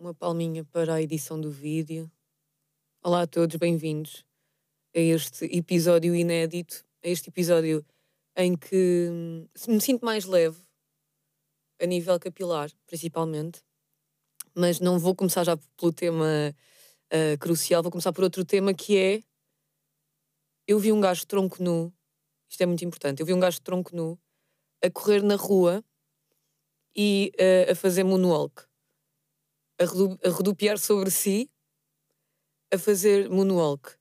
uma palminha para a edição do vídeo. Olá a todos, bem-vindos a este episódio inédito, a este episódio em que hum, me sinto mais leve, a nível capilar, principalmente. Mas não vou começar já pelo tema uh, crucial, vou começar por outro tema que é. Eu vi um gajo tronco nu, isto é muito importante, eu vi um gajo tronco nu a correr na rua e uh, a fazer moonwalk a, redu a rodopiar sobre si, a fazer moonwalk.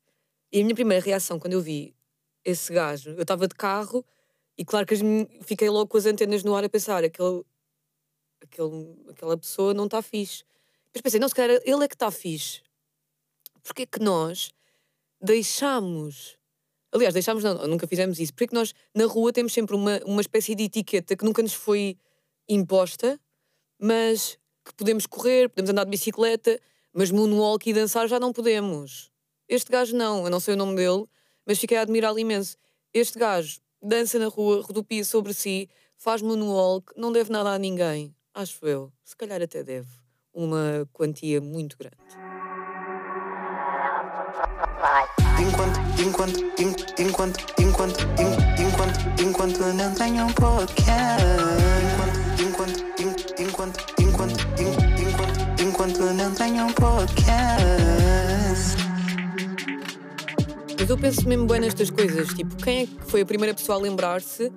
E a minha primeira reação quando eu vi esse gajo, eu estava de carro e claro que fiquei logo com as antenas no ar a pensar, aquele, aquele, aquela pessoa não está fixe. Depois pensei, não, se calhar ele é que está fixe. Porquê que nós deixamos. Aliás, deixámos, não, nunca fizemos isso. Porquê que nós na rua temos sempre uma, uma espécie de etiqueta que nunca nos foi imposta, mas que podemos correr, podemos andar de bicicleta, mas moonwalk e dançar já não podemos. Este gajo não, eu não sei o nome dele, mas fiquei a admirá-lo imenso. Este gajo dança na rua, rodopia sobre si, faz moonwalk, não deve nada a ninguém. Acho eu. Se calhar até deve. Uma quantia muito grande. Enquanto, enquanto, enquanto, enquanto, enquanto, enquanto, não tenho um podcast. Mas eu penso mesmo bem nestas coisas. Tipo, quem é que foi a primeira pessoa a lembrar-se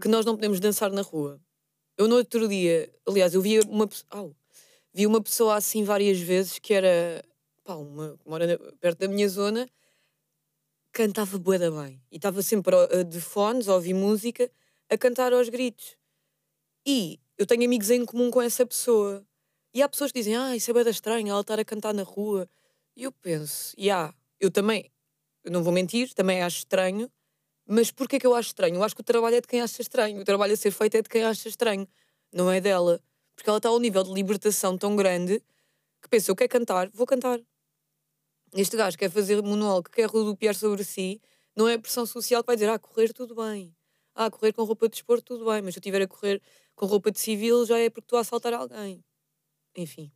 que nós não podemos dançar na rua? Eu no outro dia, aliás, eu vi uma, oh, vi uma pessoa assim várias vezes que era pá, uma mora perto da minha zona, cantava bué bem. E estava sempre de fones, a ouvir música, a cantar aos gritos. E eu tenho amigos em comum com essa pessoa. E há pessoas que dizem, ah, isso é bem estranho, ela estar a cantar na rua. E eu penso, e yeah, eu também, não vou mentir, também acho estranho, mas porquê que eu acho estranho? Eu acho que o trabalho é de quem acha estranho. O trabalho a ser feito é de quem acha estranho, não é dela. Porque ela está a um nível de libertação tão grande que pensa, eu quero cantar, vou cantar. Este gajo quer fazer monólogo, quer rodopiar sobre si, não é a pressão social que vai dizer, ah, correr tudo bem. Ah, correr com roupa de desporto tudo bem, mas se eu estiver a correr com roupa de civil já é porque estou a assaltar alguém. Enfim.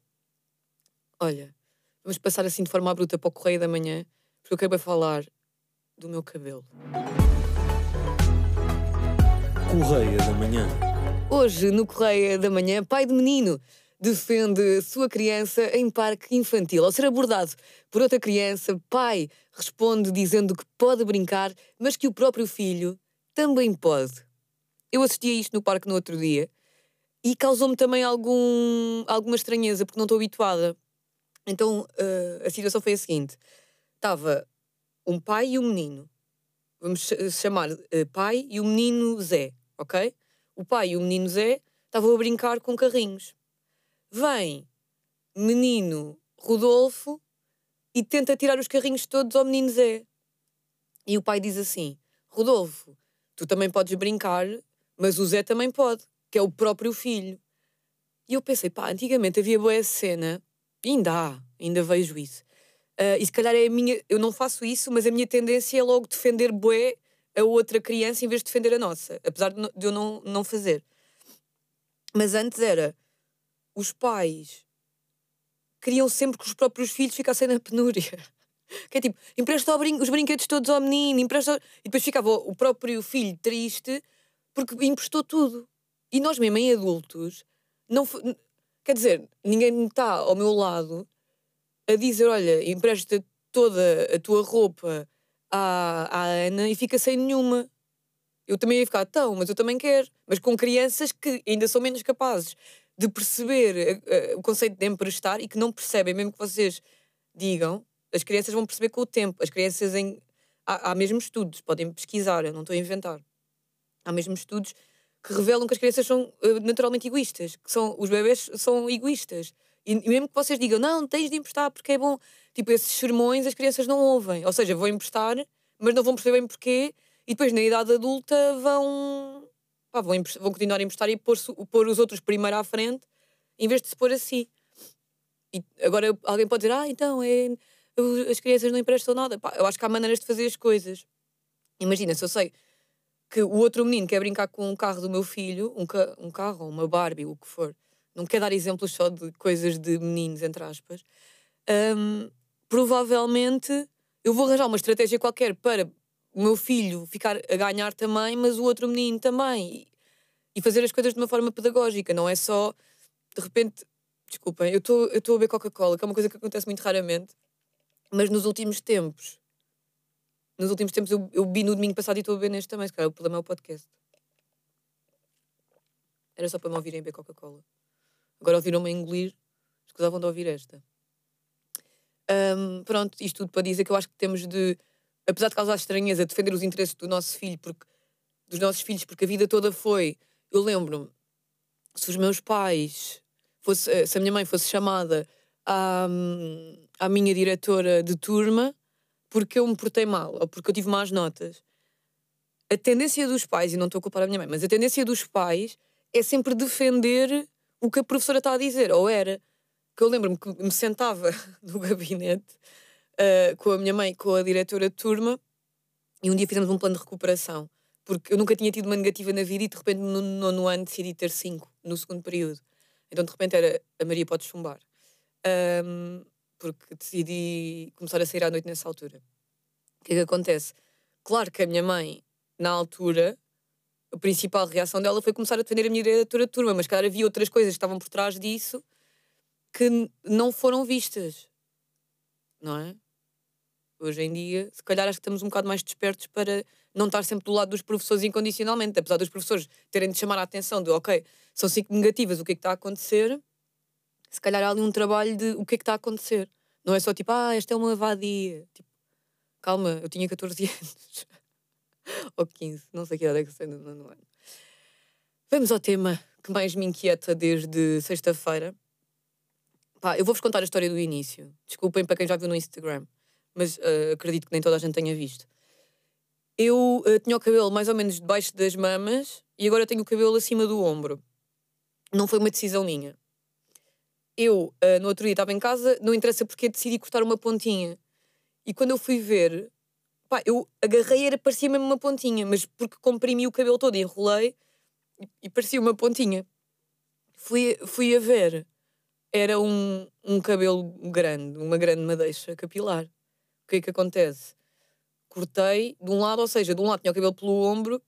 Olha, vamos passar assim de forma bruta para o Correio da Manhã, porque eu quero falar do meu cabelo. Correia da Manhã. Hoje, no Correia da Manhã, pai de menino defende sua criança em parque infantil. Ao ser abordado por outra criança, pai responde dizendo que pode brincar, mas que o próprio filho também pode. Eu assisti a isto no parque no outro dia e causou-me também algum, alguma estranheza, porque não estou habituada. Então uh, a situação foi a seguinte: estava um pai e um menino. Vamos chamar uh, pai e o menino Zé, ok? O pai e o menino Zé estavam a brincar com carrinhos. Vem menino Rodolfo e tenta tirar os carrinhos todos ao menino Zé. E o pai diz assim: Rodolfo, tu também podes brincar mas o Zé também pode, que é o próprio filho. E eu pensei, pá, antigamente havia boa cena, ainda há, ainda vejo isso. Uh, e se calhar é a minha, eu não faço isso, mas a minha tendência é logo defender boé a outra criança em vez de defender a nossa, apesar de eu não, não fazer. Mas antes era, os pais queriam sempre que os próprios filhos ficassem na penúria. Que é tipo, empresta brin os brinquedos todos ao menino, empresta. E depois ficava o próprio filho triste porque emprestou tudo. E nós mesmo em adultos, não quer dizer, ninguém está ao meu lado a dizer, olha, empresta toda a tua roupa à, à Ana e fica sem nenhuma. Eu também ia ficar tão, mas eu também quero. Mas com crianças que ainda são menos capazes de perceber uh, o conceito de emprestar e que não percebem, mesmo que vocês digam, as crianças vão perceber com o tempo. As crianças em. Há, há mesmo estudos, podem pesquisar, eu não estou a inventar. Há mesmo estudos que revelam que as crianças são uh, naturalmente egoístas, que são, os bebés são egoístas. E, mesmo que vocês digam, não, tens de emprestar porque é bom, tipo, esses sermões as crianças não ouvem. Ou seja, vão emprestar, mas não vão perceber bem porquê, e depois na idade adulta vão, pá, vão, vão continuar a emprestar e pôr, pôr os outros primeiro à frente, em vez de se pôr assim. E agora alguém pode dizer, ah, então é, as crianças não emprestam nada. Pá, eu acho que há maneiras de fazer as coisas. Imagina, se eu sei que o outro menino quer brincar com um carro do meu filho, um, ca um carro, uma Barbie, o que for, não quero dar exemplos só de coisas de meninos, entre aspas, um, provavelmente eu vou arranjar uma estratégia qualquer para o meu filho ficar a ganhar também, mas o outro menino também. E fazer as coisas de uma forma pedagógica, não é só de repente. Desculpem, eu estou a beber Coca-Cola, que é uma coisa que acontece muito raramente, mas nos últimos tempos, nos últimos tempos eu, eu vi no domingo passado e estou a beber neste também, se calhar o problema é o podcast. Era só para me ouvirem beber Coca-Cola. Agora ouviram-me a engolir, escusavam de ouvir esta. Um, pronto, isto tudo para dizer que eu acho que temos de, apesar de causar estranheza, defender os interesses do nosso filho, porque, dos nossos filhos, porque a vida toda foi. Eu lembro-me, se os meus pais, fosse, eh, se a minha mãe fosse chamada à, à minha diretora de turma porque eu me portei mal ou porque eu tive más notas, a tendência dos pais, e não estou a culpar a minha mãe, mas a tendência dos pais é sempre defender o que a professora está a dizer, ou era que eu lembro-me que me sentava no gabinete uh, com a minha mãe, com a diretora de turma, e um dia fizemos um plano de recuperação, porque eu nunca tinha tido uma negativa na vida e de repente no nono ano decidi ter cinco no segundo período. Então de repente era a Maria pode chumbar. Um, porque decidi começar a sair à noite nessa altura. O que é que acontece? Claro que a minha mãe, na altura, a principal reação dela foi começar a defender a minha diretora de turma, mas claro havia outras coisas que estavam por trás disso que não foram vistas. Não é? Hoje em dia, se calhar acho que estamos um bocado mais despertos para não estar sempre do lado dos professores incondicionalmente, apesar dos professores terem de chamar a atenção de, ok, são cinco negativas, o que é que está a acontecer? Se calhar há ali um trabalho de o que é que está a acontecer. Não é só tipo, ah, esta é uma vadia. Tipo, calma, eu tinha 14 anos. Ou 15, não sei que idade é que sei no ano. Vamos ao tema que mais me inquieta desde sexta-feira. Pá, eu vou-vos contar a história do início. Desculpem para quem já viu no Instagram, mas uh, acredito que nem toda a gente tenha visto. Eu uh, tinha o cabelo mais ou menos debaixo das mamas e agora tenho o cabelo acima do ombro. Não foi uma decisão minha. Eu, uh, no outro dia, estava em casa, não interessa porque decidi cortar uma pontinha. E quando eu fui ver, pá, eu agarrei, era, parecia mesmo uma pontinha, mas porque comprimi o cabelo todo e enrolei e, parecia uma pontinha. Fui, fui a ver era um, um cabelo grande, uma grande madeixa capilar. O que é que acontece? Cortei de um lado, ou seja, de um lado tinha o cabelo pelo ombro,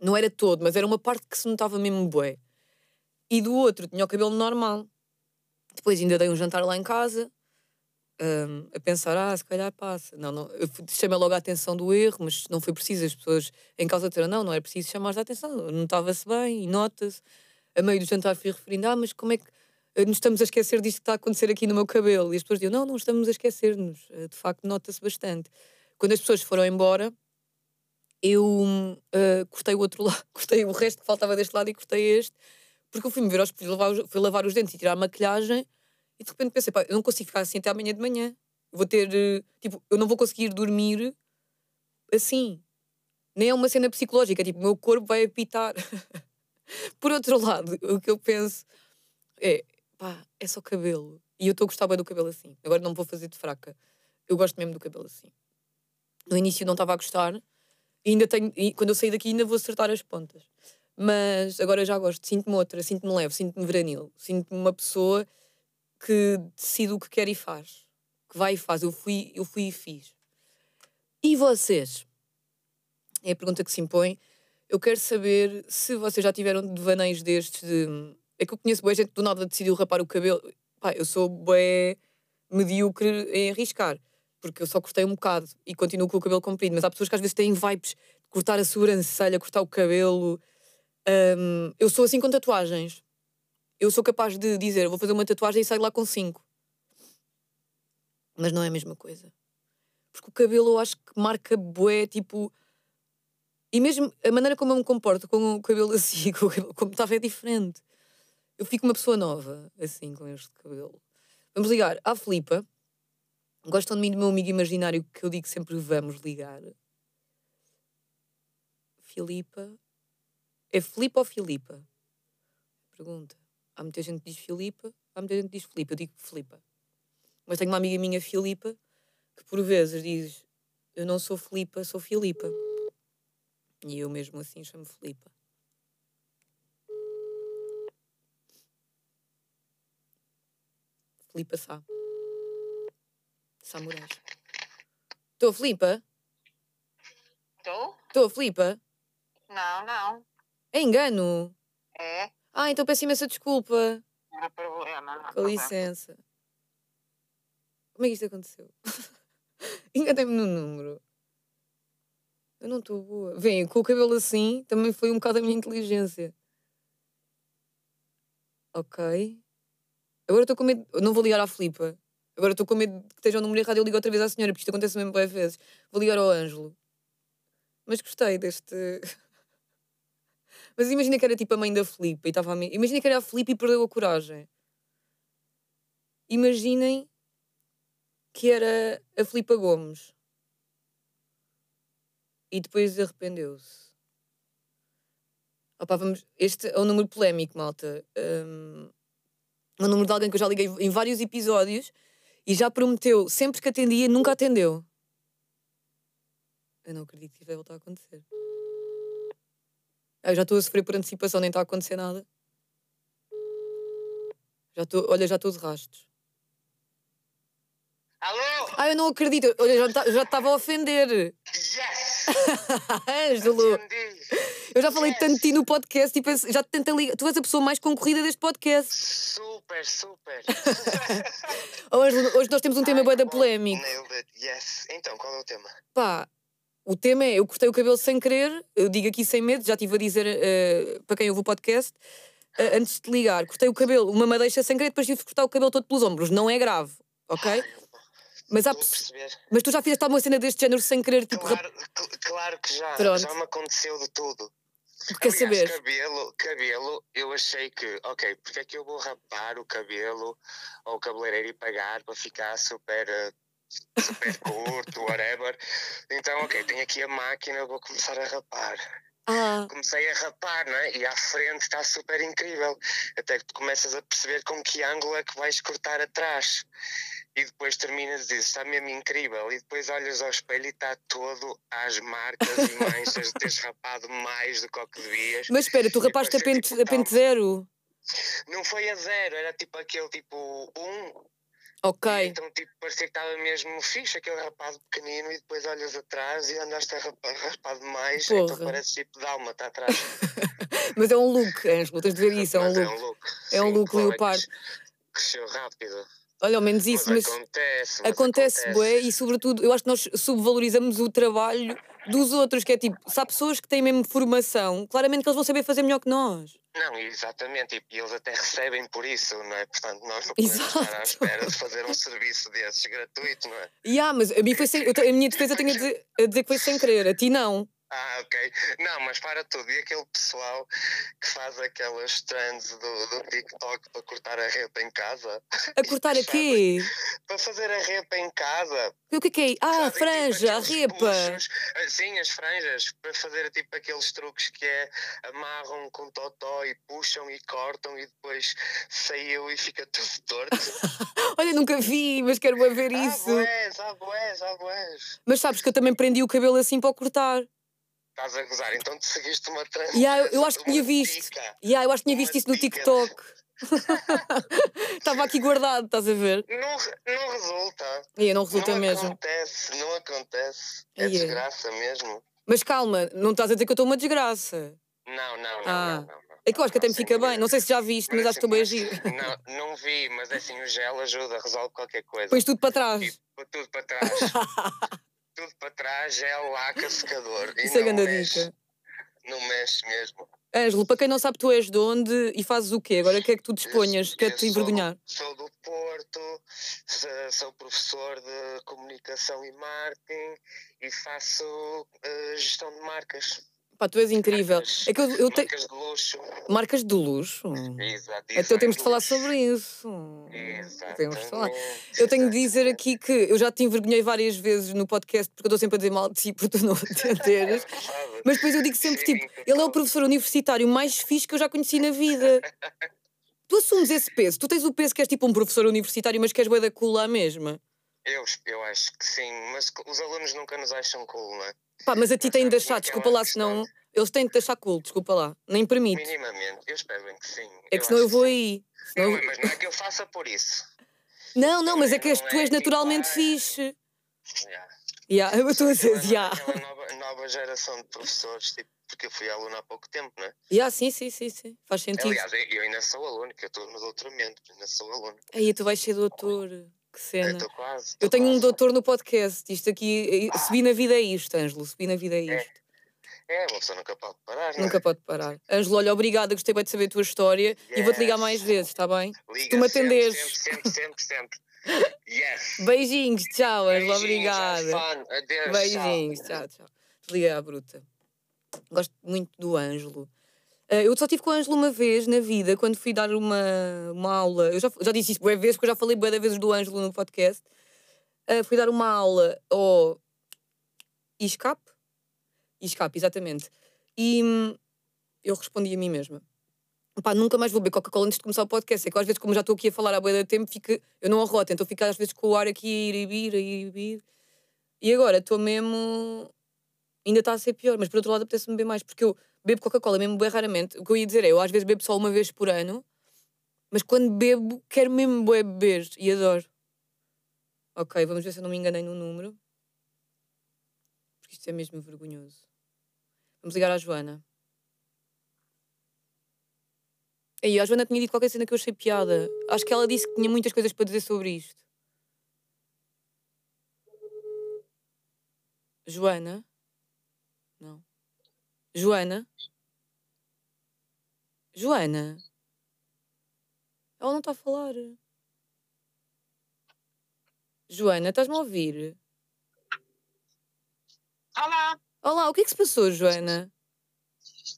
não era todo, mas era uma parte que se notava mesmo bué. E do outro tinha o cabelo normal. Depois ainda dei um jantar lá em casa, um, a pensar, ah, se calhar passa. Não, não, eu chamei logo a atenção do erro, mas não foi preciso. As pessoas em casa disseram, não, não é preciso chamar a atenção. Notava-se bem e nota-se. A meio do jantar fui referindo, ah, mas como é que eh, nos estamos a esquecer disto que está a acontecer aqui no meu cabelo. E as pessoas diziam, não, não estamos a esquecer-nos. Eh, de facto, nota-se bastante. Quando as pessoas foram embora, eu uh, cortei o outro lado, cortei o resto que faltava deste lado e cortei este, porque eu fui-me ver ao espelho, lavar, fui lavar os dentes e tirar a maquilhagem, e de repente pensei, pá, eu não consigo ficar assim até amanhã de manhã. Vou ter, uh, tipo, eu não vou conseguir dormir assim. Nem é uma cena psicológica, tipo, o meu corpo vai apitar. Por outro lado, o que eu penso é, pá, é só cabelo. E eu estou a gostar bem do cabelo assim. Agora não vou fazer de fraca. Eu gosto mesmo do cabelo assim. No início não estava a gostar. E ainda tenho, e quando eu sair daqui ainda vou acertar as pontas. Mas agora já gosto. Sinto-me outra, sinto-me leve, sinto-me veranil. Sinto-me uma pessoa que decide o que quer e faz. Que vai e faz. Eu fui, eu fui e fiz. E vocês? É a pergunta que se impõe. Eu quero saber se vocês já tiveram devaneios destes de é que eu conheço boa gente do nada decidiu rapar o cabelo. Pá, eu sou bué medíocre em arriscar, porque eu só cortei um bocado e continuo com o cabelo comprido. Mas há pessoas que às vezes têm vibes de cortar a sobrancelha, cortar o cabelo. Um, eu sou assim com tatuagens. Eu sou capaz de dizer, vou fazer uma tatuagem e saio lá com cinco. Mas não é a mesma coisa. Porque o cabelo eu acho que marca bué, tipo... E mesmo a maneira como eu me comporto com o cabelo assim, com o cabelo, como estava, é diferente. Eu fico uma pessoa nova, assim, com este cabelo. Vamos ligar à Filipa. Gostam de mim do meu amigo imaginário que eu digo sempre vamos ligar? Filipa. É Filipa ou Filipa? Pergunta. Há muita gente que diz Filipa, há muita gente que diz Filipa. Eu digo Filipa. Mas tenho uma amiga minha, Filipa, que por vezes diz eu não sou Filipa, sou Filipa. E eu mesmo assim chamo Filipa. Filipa Sá. Sá Moraes. Estou, Filipa? Estou? Estou, Filipa? Não, não. É engano? É? Ah, então peço imensa desculpa. Não há problema, não há Com problema. licença. Como é que isto aconteceu? Enganei-me no número. Eu não estou boa. Vem, com o cabelo assim, também foi um bocado a minha inteligência. Ok. Agora estou com medo. eu Não vou ligar à Filipa. Agora estou com medo que esteja o número errado e eu ligo outra vez à senhora, porque isto acontece mesmo várias vezes. Vou ligar ao Ângelo. Mas gostei deste. Mas imagina que era tipo a mãe da Filipa e estava a. Imagina que era a Filipa e perdeu a coragem. Imaginem que era a Filipa Gomes. E depois arrependeu-se. Opa, vamos... Este é um número polémico, malta. Um... É um número de alguém que eu já liguei em vários episódios e já prometeu, sempre que atendia, nunca atendeu. Eu não acredito que isso vai voltar a acontecer. Eu já estou a sofrer por antecipação, nem está a acontecer nada. Já estou, olha, já estou de rastos. Alô? Ah, eu não acredito. Olha, já ta- já estava a ofender. Yes! Ângelo, Atendi. eu já falei Yes. tanto de ti no podcast e penso, já te tentei ligar. Tu és a pessoa mais concorrida deste podcast. Super, super. Ângelo, hoje nós temos um tema bué da it. Yes. Então, qual é o tema? Pá, o tema é: eu cortei o cabelo sem querer, eu digo aqui sem medo, já estive a dizer eh, para quem ouve o podcast, eh, antes de ligar, cortei o cabelo, uma madeixa sem querer, depois tive de cortar o cabelo todo pelos ombros. Não é grave, ok? Mas, há mas tu já fizeste alguma cena deste género sem querer, tipo, Claro, cl- claro que já. Pronto. Já me aconteceu de tudo. quer saber? cabelo, cabelo, eu achei que, ok, porque é que eu vou rapar o cabelo ao cabeleireiro e pagar para ficar super, eh, super curto, whatever. Então, ok, tenho aqui a máquina, vou começar a rapar. Ah, Comecei a rapar, né? E à frente está super incrível. Até que tu começas a perceber com que ângulo é que vais cortar atrás. E depois terminas e dizes, está mesmo incrível. E depois olhas ao espelho e está todo às marcas e manchas de teres rapado mais do que o que devias. mas espera, tu rapaste a parecia pente, tipo a pente zero? Não foi a zero, era tipo aquele tipo um. Ok. Então tipo, parecia que estava mesmo fixe, aquele rapado pequenino, e depois olhas atrás e andaste raspado mais, então Porra. parece tipo dálma, está atrás. Mas é um look, Ângelo, tens de ver isso, é um Mas look. é um look. É um look leopardo. Cresceu rápido. Olha, ao menos isso, mas, mas acontece. mas acontece, bué, e sobretudo, eu acho que nós subvalorizamos o trabalho dos outros, que é tipo, se há pessoas que têm mesmo formação, claramente que eles vão saber fazer melhor que nós. Não, exatamente, e eles até recebem por isso, não é? Portanto, nós não podemos estar à Exato. espera de fazer um serviço desses gratuito, não é? E ah, mas a mim foi sem, eu a minha defesa eu tenho a dizer, a dizer que foi sem querer, a ti não. Ah, ok. Não, mas para tudo. E aquele pessoal que faz aquelas trends do, do TikTok para cortar a roupa em casa? A cortar Fazem- aqui. Para fazer a roupa em casa. O que é que é? Ah, a tipo, franja, a repa. puxos. Ah, Sim, as franjas. Para fazer tipo aqueles truques que é amarram com totó e puxam e cortam e depois saiu e fica tudo torto. Olha, nunca vi, mas quero ver ah, isso. boés, ah, boés, ah, boés. Mas sabes que eu também prendi o cabelo assim para o cortar. Estás a gozar, então te seguiste uma trend. E ah, eu, acho que tinha visto. dica. E ah, eu acho que tinha visto isso no. TikTok. Estava aqui guardado, estás a ver? Não, não resulta. E não resulta não mesmo. acontece, não acontece. É é. desgraça mesmo. Mas calma, não estás a dizer que eu estou uma desgraça. Não, não, não, Ah. não, não, não. É que eu acho que até me fica bem. Não sei se já viste, mas acho que estou bem a giro. Não, não vi, mas é assim, o gel ajuda, resolve qualquer coisa. Pões tudo para trás. E põe tudo para trás. tudo para trás, gel, laca, secador. E Isso é grande mexe. dica. Não mexe mesmo. Ângelo, para quem não sabe, tu és de onde e fazes o quê? Agora o que é que tu disponhas? Eu- Quer eu te sou- envergonhar? Sou do Porto, sou, professor de comunicação e marketing e faço eh, gestão de marcas. Pá, tu és incrível. Marcas- É que eu, eu tenho. Marcas de luxo. Marcas de luxo. Exato. Então temos de falar sobre isso. Exatamente. Temos de falar. Eu tenho de dizer aqui que eu já te envergonhei várias vezes no podcast porque eu estou sempre a dizer mal de ti por tu não atenderes. Mas depois eu digo sempre, tipo, ele é o professor universitário mais fixe que eu já conheci na vida. Tu assumes esse peso. Tu tens o peso que és tipo um professor universitário, mas que és bué da cool lá mesmo. Eu, eu acho que sim, mas os alunos nunca nos acham cool, não é? Pá, mas a ti têm de achar, desculpa lá, senão... Eles têm de achar cool, desculpa lá. Nem permite. Minimamente, eu espero bem que sim. É que senão eu vou aí. Não, mas não é que eu faça por isso. Não, não, mas é que és, tu és tipo, naturalmente ah, fixe. yeah. Yeah, eu estou a dizer, Aquela, yeah. aquela nova, nova geração de professores, tipo, porque eu fui aluno há pouco tempo, não é? Yeah, sim, sim, sim, sim. Faz sentido. Aliás, eu eu ainda sou aluno, que eu estou no doutoramento, ainda sou aluno. Aí tu vais ser doutor. Que Eu cena. estou quase. Eu estou tenho um quase. doutor no podcast. Isto aqui, eh, subir na vida é isto, Ângelo. Subir na vida é isto. É, uma pessoa nunca pode parar, é? Nunca pode parar. Ângelo, olha, obrigada, gostei bem de saber a tua história e vou-te ligar Yes. mais vezes, está bem? Liga tu me atenderes. Sempre, sempre, sempre, sempre. Yes. Beijinhos, tchau, Ângelo, obrigada. Adeus, Beijinhos, tchau, tchau. Desliguei à bruta. Gosto muito do Ângelo. Eh, eu só estive com o Ângelo uma vez na vida, quando fui dar uma, uma aula. Eu já, já disse isso boas vezes, porque eu já falei boas vezes do Ângelo no podcast. Eh, fui dar uma aula ao ISCAP. ISCAP, exatamente. E hum, eu respondi a mim mesma. Pá, nunca mais vou beber Coca-Cola antes de começar o podcast. É que às vezes, como já estou aqui a falar há boa tempo, fica, eu não arroto, então fico às vezes com o ar aqui a ir e vir, a ir e vir. E agora estou mesmo. Ainda está a ser pior, mas por outro lado apetece-me beber mais, porque eu bebo Coca-Cola mesmo bem raramente. O que eu ia dizer é, eu às vezes bebo só uma vez por ano, mas quando bebo, quero mesmo beber e adoro. Ok, vamos ver se eu não me enganei no número. Porque isto é mesmo vergonhoso. Vamos ligar à Joana. Aí, a Joana tinha dito qualquer cena que eu achei piada. Acho que ela disse que tinha muitas coisas para dizer sobre isto. Joana? Não. Joana? Joana? Ela não está a falar. Joana, estás-me a ouvir? Olá, Olá, o que é que se passou, Joana?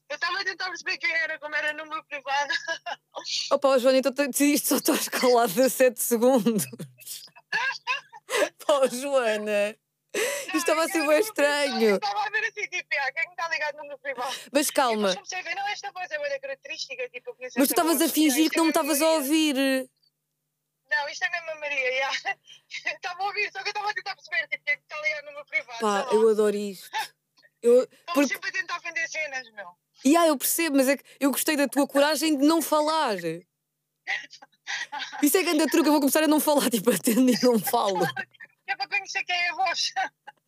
eu estava a tentar perceber quem era, como era número privado. Opa, Joana, então decidiste só estar escalado a 7 segundos. Pá, Joana. Isto estava a ser bem estranho. Estava a ver ligado no número privado? Mas calma, comecei a ver, não, esta voz é característica, tipo, mas tu esta estavas a fingir que não me estavas a Maria. ouvir. Não, isto é mesmo a Maria, já. Estava a ouvir, só que eu estava a tentar perceber, tipo, quem é que está ligado no número privado. Pá, lá. eu adoro isto. Eu, porque, sempre a tentar vender cenas, meu. e ah, eu percebo, mas é que eu gostei da tua coragem de não falar. Isso é grande truque, eu vou começar a não falar, tipo, atendo e não falo. É para conhecer quem é a voz.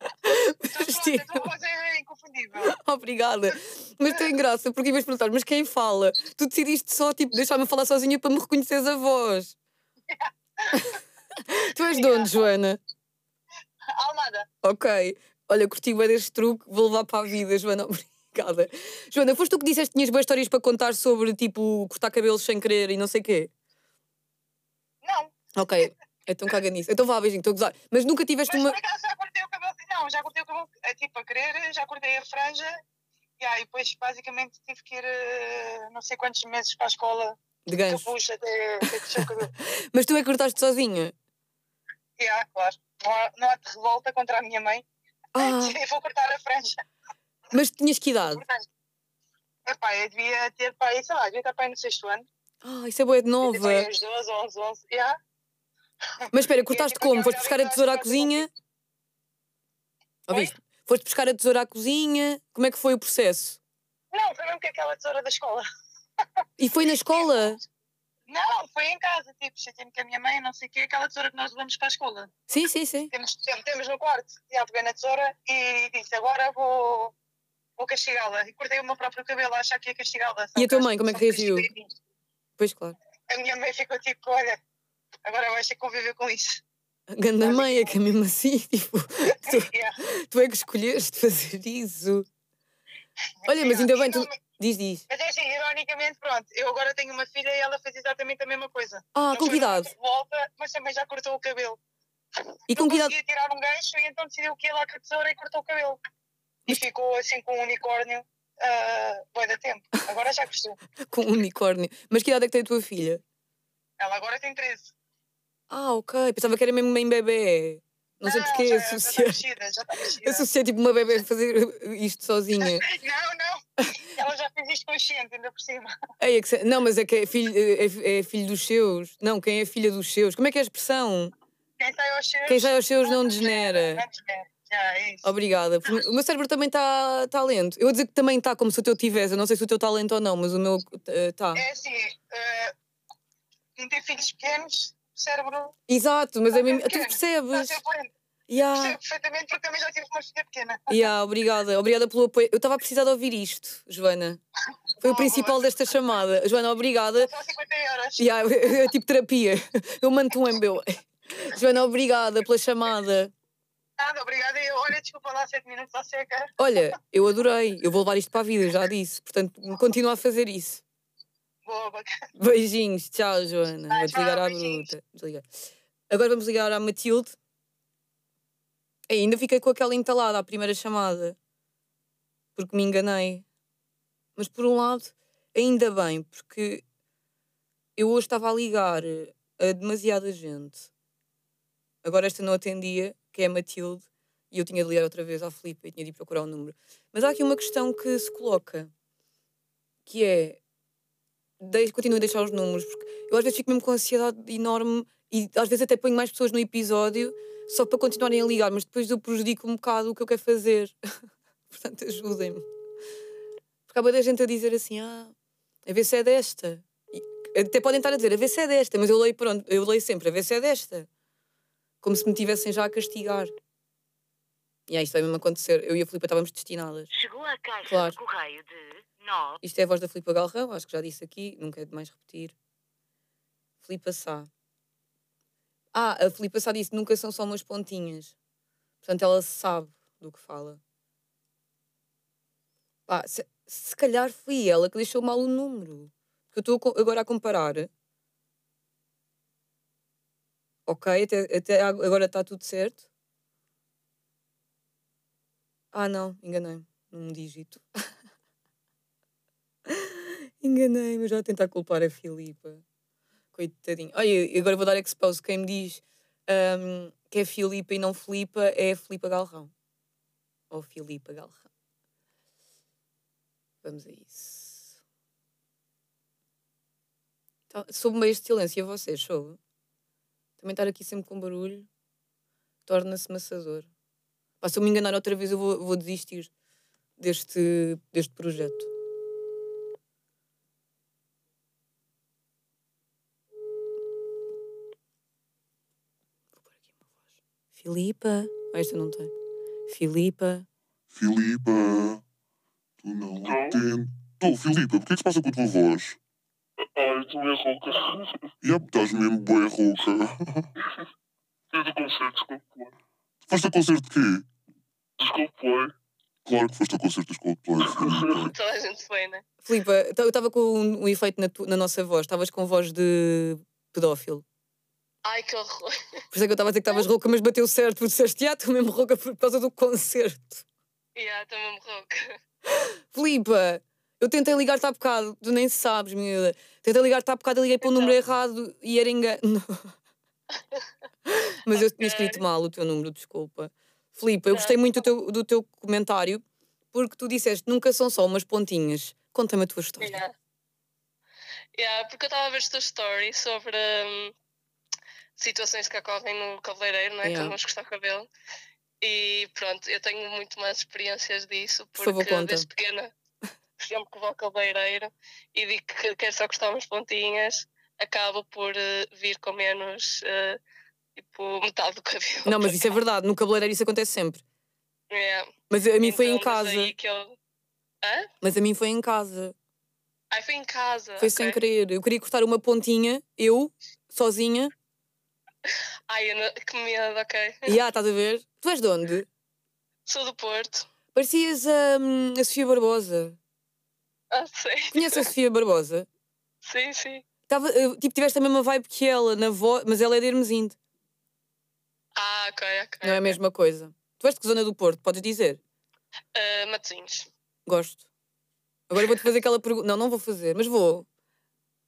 Então, pronto, a tua voz é inconfundível. Obrigada. Mas tem graça, porque em vez de perguntar, mas quem fala? Tu decidiste só, tipo, deixar-me falar sozinha para me reconheceres a voz. tu és de onde, Joana? Almada, Ok. Olha, curti bem deste truque, vou levar para a vida, Joana. Obrigada. Joana, foste tu que disseste que tinhas boas histórias para contar sobre, tipo, cortar cabelos sem querer e não sei quê? não. Ok. Então caga nisso. Então vá, beijinho, estou a gozar. Mas nunca tiveste Mas uma. por acaso já cortei o cabelo. Não, já cortei o cabelo, é, tipo, a querer, já cortei a franja. Yeah, e depois, basicamente, tive que ir eh, não sei quantos meses para a escola, De gancho. capuz até, até crescer o cabelo. Mas tu é que cortaste sozinha? yeah, claro. Não há, não há de revolta contra a minha mãe. Ah, Eu vou cortar a franja. mas tinhas que idade? Portanto, epá, eu devia ter, pá, sei lá, devia estar para aí no sexto ano. Ah, isso é boa de Devia ter nova. para aí uns 12, 11, 11. Yeah. Mas espera, cortaste tipo como? Foste buscar a tesoura à cozinha? Oi? Ouviste? Foste buscar a tesoura à cozinha? Como é que foi o processo? Não, foi mesmo que aquela tesoura da escola. E foi na escola? Não, foi em casa, tipo, chatei-me com a minha mãe, não sei o quê, aquela tesoura que nós levamos para a escola. Sim, sim, sim. temos, tem- temos no quarto. Já peguei na tesoura e disse: agora vou, vou castigá-la. E cortei o meu próprio cabelo a achar que ia castigá-la. E a tua mãe, como é que reagiu? Pois claro. A minha mãe ficou tipo: olha, agora vais ter que conviver com isso. Ganda mãe, é que é mesmo assim, tipo, tu, tu é que escolheste fazer isso. Olha, mas Yeah. ainda bem, tu... Diz, diz. Mas é assim, ironicamente, pronto, eu agora tenho uma filha e ela fez exatamente a mesma coisa. Ah, Não com que idade? Volta, mas também já cortou o cabelo. E com que idade? conseguia tirar um gancho e então decidiu que ia lá com a tesoura e cortou o cabelo. E ficou assim com um unicórnio uh, boi da tempo. Agora já cresceu. Com um unicórnio. Mas que idade é que tem a tua filha? Ela agora tem 13. Ah, ok. Pensava que era mesmo mãe bebê. Não sei porquê já, já está crescida, já está crescida. Associei tipo uma bebê a fazer isto sozinha. Não, não. Ela já fez isto consciente, ainda por cima. Ei, é que Não, mas é que é filho, é, é filho dos seus. Não, quem é filha dos seus? Como é que é a expressão? Quem sai aos seus. Quem sai aos seus não degenera. Não degenera. Já, é isso. Obrigada. O meu cérebro também está tá lento. Eu vou dizer que também está como se o teu tivesse. Eu não sei se o teu está lento ou não, mas o meu está. É assim, uh, não ter filhos pequenos cérebro. Exato, mas é mesmo. Tu percebes? Yeah. Percebo perfeitamente porque também já tive uma filha pequena. Yeah, obrigada, obrigada pelo apoio. Eu estava a precisar de ouvir isto, Joana. Foi o principal desta chamada. Joana, obrigada. São 50 euros. Yeah, é tipo terapia. Eu mando um MBO. Joana, obrigada pela chamada. Nada, obrigada. Eu, olha, desculpa lá, 7 minutos à seca. Olha, eu adorei. Eu vou levar isto para a vida, já disse. Portanto, continua a fazer isso. Boa, bacana. Beijinhos. Tchau, Joana. Ah, vou desligar à bruta. Desligar. Agora vamos ligar à Matilde. Ainda fiquei com aquela entalada à primeira chamada. Porque me enganei. Mas por um lado, ainda bem, porque eu hoje estava a ligar a demasiada gente. Agora esta não atendia, que é a Matilde, e eu tinha de ligar outra vez à Filipe e tinha de ir procurar o número. Mas há aqui uma questão que se coloca, que é. De, continuo a deixar os números, porque eu às vezes fico mesmo com ansiedade enorme e às vezes até ponho mais pessoas no episódio só para continuarem a ligar, mas depois eu prejudico um bocado o que eu quero fazer. Portanto, ajudem-me. Porque há muita gente a dizer assim: ah, a ver se é desta. E até podem estar a dizer a ver se é desta, mas eu leio, pronto, eu leio sempre a ver se é desta. Como se me tivessem já a castigar. E aí, isto vai mesmo acontecer. Eu e a Filipa estávamos destinadas. Chegou a caixa claro. de correio de 9. Isto é a voz da Filipa Galrão, acho que já disse aqui, nunca é demais repetir. Filipa Sá. Ah, a Filipa só disse nunca são só umas pontinhas. Portanto, ela sabe do que fala. Pá, se, se calhar foi ela que deixou mal o número. Porque eu estou agora a comparar. Ok, até, até agora está tudo certo. Ah, não, enganei-me. Num dígito. enganei-me, já a tentar culpar a Filipa. Coitadinho. Olha, agora vou dar expose. Quem me diz um, que é Filipa e não Filipa é Filipa Galrão. Ou Filipa Galrão. Vamos a isso. Tá, soube meio de silêncio a vocês, soube? Também estar aqui sempre com barulho torna-se maçador. Pá, se eu me enganar outra vez, eu vou, vou desistir deste, deste projeto. Filipa. Oh, esta não tem. Filipa. Filipa. Tu não atendes. Tu, Filipa, porquê que se passa com a tua voz? Ai, tu é rouca. Já estás mesmo boa rouca. Fui do concerto, Coldplay. Foste a concerto de quê? Dos Coldplay. Claro que foste ao concerto dos Coldplay. Toda a gente foi, né? Filipa, eu estava com um, um efeito na, tu, na nossa voz. Estavas com voz de pedófilo. Ai, que horror. Por isso é que eu estava a dizer que estavas rouca, mas bateu certo, porque disseste, ah, estou mesmo rouca por causa do concerto. Yeah, estou mesmo rouca. Filipa, eu tentei ligar-te há bocado, tu nem sabes, miúda. Tentei ligar-te há bocado, liguei para o então. número errado e era engano. mas okay. eu tinha escrito mal o teu número, desculpa. Filipa, eu gostei muito do teu, do teu comentário, porque tu disseste nunca são só umas pontinhas. Conta-me a tua história. Yeah. Yeah, porque eu estava a ver esta story sobre. Um situações que ocorrem no cabeleireiro, não é? Yeah. Quando vamos cortar cabelo. E pronto, eu tenho muito mais experiências disso, porque Por desde pequena sempre que vou ao cabeleireiro e digo que quero só cortar umas pontinhas, acabo por uh, vir com menos, uh, tipo, metade do cabelo. Não, mas isso é verdade, no cabeleireiro isso acontece sempre. Yeah. Mas a mim então, foi em então, casa. Eu... Hã? Mas a mim foi em casa. Ai, foi em casa. Foi okay. sem querer. Eu queria cortar uma pontinha, eu, sozinha, Ai, não... que medo, ok. Já, yeah, estás a ver? Tu és de onde? Sou do Porto. Parecias um, a Sofia Barbosa. Ah, sei. Conhece a Sofia Barbosa? Sim, sim. Tava, tipo, tiveste a mesma vibe que ela, na voz, mas ela é de Hermesinde. Ah, ok, ok. Não é a mesma coisa. Tu és de que zona do Porto, podes dizer? Uh, Matosinhos. Gosto. Agora vou-te fazer aquela pergunta. Não, não vou fazer, mas vou.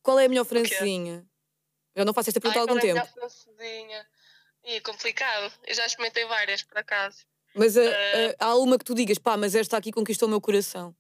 Qual é a melhor francesinha? Eu não faço esta pergunta há algum tempo. E é complicado. Eu já experimentei várias, por acaso. Mas uh, uh, há uma que tu digas, pá, mas esta aqui conquistou o meu coração.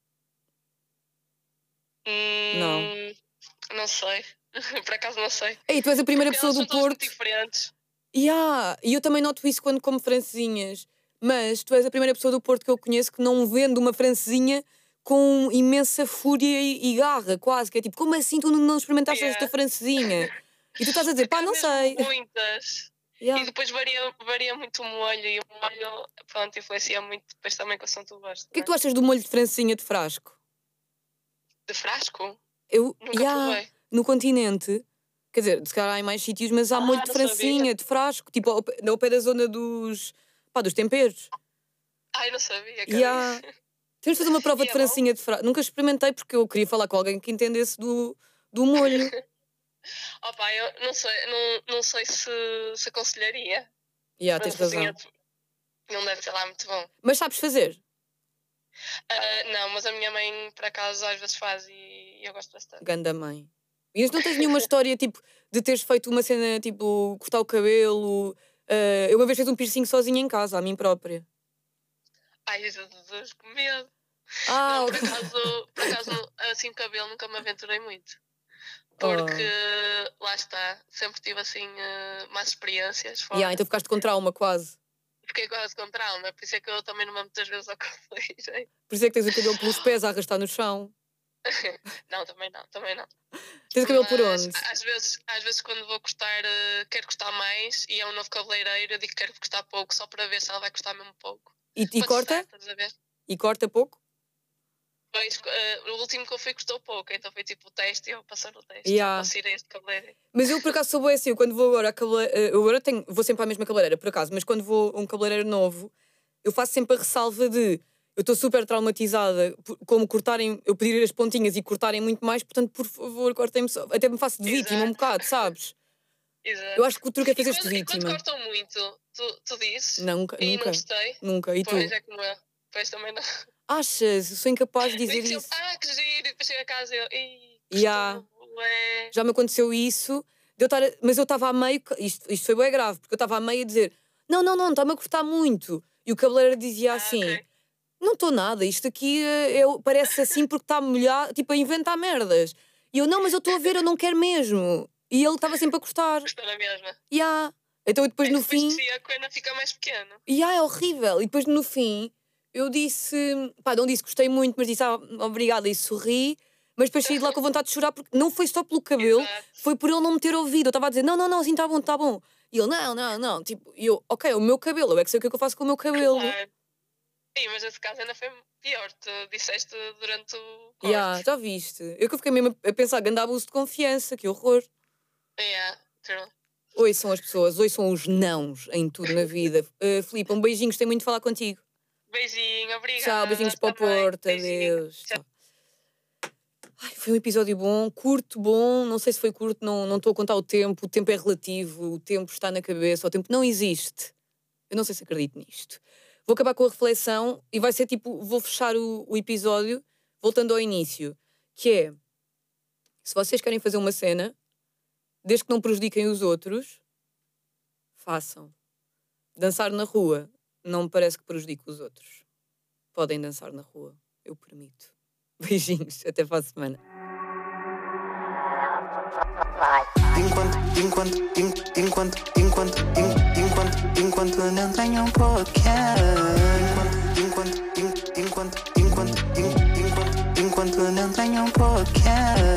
Hum, não. Não sei. por acaso não sei. Ei, tu és a primeira Porque pessoa do Porto. Muito diferentes. Yeah, e eu também noto isso quando como francesinhas. Mas tu és a primeira pessoa do Porto que eu conheço que não vende uma francesinha com imensa fúria e, e garra, quase. Que é tipo, como assim tu não experimentaste yeah. esta francesinha? E tu estás a dizer, pá, não sei. Muitas. Yeah. E depois varia, varia muito o molho e o molho, pronto, influencia muito depois também com a som gostas. O que é que tu achas do molho de francinha de frasco? De frasco? Eu, Nunca yeah, no continente, quer dizer, se calhar há em mais sítios, mas há ah, molho de francinha, sabia. de frasco, tipo ao, ao pé da zona dos, pá, dos temperos. Ai, não sabia. Yeah. Temos de fazer uma prova de francinha de frasco. Nunca experimentei porque eu queria falar com alguém que entendesse do, do molho. Opa, eu não sei, não, não sei se, se aconselharia. Yeah, tens razão. Não deve ser lá muito bom. Mas sabes fazer? Uh, não, mas a minha mãe, por acaso, às vezes faz e eu gosto bastante. Ganda mãe. E não tens nenhuma história, tipo, de teres feito uma cena, tipo, cortar o cabelo? Uh, eu uma vez fiz um piercing sozinha em casa, a mim própria. Ai, Jesus, que medo. Ah, não, por acaso, por acaso, assim, cabelo nunca me aventurei muito. Porque oh. lá está, sempre tive assim uh, más experiências. Fora. Yeah, então ficaste com trauma quase. Fiquei quase com trauma, por isso é que eu também não me muitas vezes ao cabeleireiro. Por isso é que tens o cabelo pelos pés a arrastar no chão. não, também não, também não. Tens o cabelo por onde? Às vezes, às vezes quando vou cortar, uh, quero cortar mais e é um novo cabeleireiro, eu digo que quero cortar pouco só para ver se ela vai cortar mesmo pouco. E, e corta? e corta pouco? Pois, uh, o último que eu fui custou pouco, então foi tipo o teste e eu passar no teste. Yeah. A este cabeleireiro. Mas eu por acaso sou bem assim, eu quando vou agora a cabeleireiro, eh, eu agora tenho, vou sempre à mesma cabeleireira, por acaso, mas quando vou a um cabeleireiro novo, eu faço sempre a ressalva de eu estou super traumatizada, como cortarem, eu pedir as pontinhas e cortarem muito mais, portanto, por favor, cortem-me só. Até me faço de vítima Exato. um bocado, sabes? Exato. Eu acho que o truque é fazer-te de vítima. Quando cortam muito, tu, tu dizes? Não, nunca. E nunca. não gostei? Nunca. E pois, tu? é como eu. Pois também não. Achas? Eu sou incapaz de dizer isso. ah, que giro, e depois chego a casa e eu. Yeah. Já me aconteceu isso, eu a, mas eu estava a meio. Isto, isto foi bem grave, porque eu estava a meio a dizer: não, não, não, está-me a cortar muito. E o cabeleireiro dizia ah, assim: okay. não estou nada, isto aqui é, parece assim porque está molhado, tipo a inventar merdas. E eu: não, mas eu estou a ver, eu não quero mesmo. E ele estava sempre a cortar. Gostou na mesma. Yeah. Então depois no depois fim. a coisa fica mais pequena. Yeah, é horrível. E depois no fim eu disse, pá, não disse gostei muito, mas disse ah, obrigada e sorri. Mas depois saí de lá com vontade de chorar porque não foi só pelo cabelo, foi por ele não me ter ouvido. Eu estava a dizer, não, não, não, assim está bom, está bom. E ele, não, não, não. Tipo, e eu, ok, o meu cabelo, eu é que sei o que, é que eu faço com o meu cabelo. Claro. Sim, mas esse caso ainda foi pior. Tu disseste durante o. Corte. Yeah, já viste. Eu que fiquei mesmo a pensar, grande abuso de confiança, que horror. Yeah, true. Oi são as pessoas, oi são os nãos em tudo na vida. Uh, Filipe, um beijinho, gostei muito de falar contigo. Beijinho, obrigada. Tchau, beijinhos para o Porto, adeus. Tchau. Ai, foi um episódio bom, curto, bom. Não sei se foi curto, não estou a contar o tempo. O tempo é relativo, o tempo está na cabeça, o tempo não existe. Eu não sei se acredito nisto. Vou acabar com a reflexão e vai ser tipo: vou fechar o, o episódio voltando ao início, que é se vocês querem fazer uma cena, desde que não prejudiquem os outros, façam. Dançar na rua não me parece que prejudique os outros. Podem dançar na rua, eu permito. Beijinhos, até para a semana. Enquanto, enquanto, enquanto, enquanto, enquanto, enquanto não tenho um podcast. Enquanto, enquanto, enquanto, enquanto, enquanto, enquanto não tenho um podcast.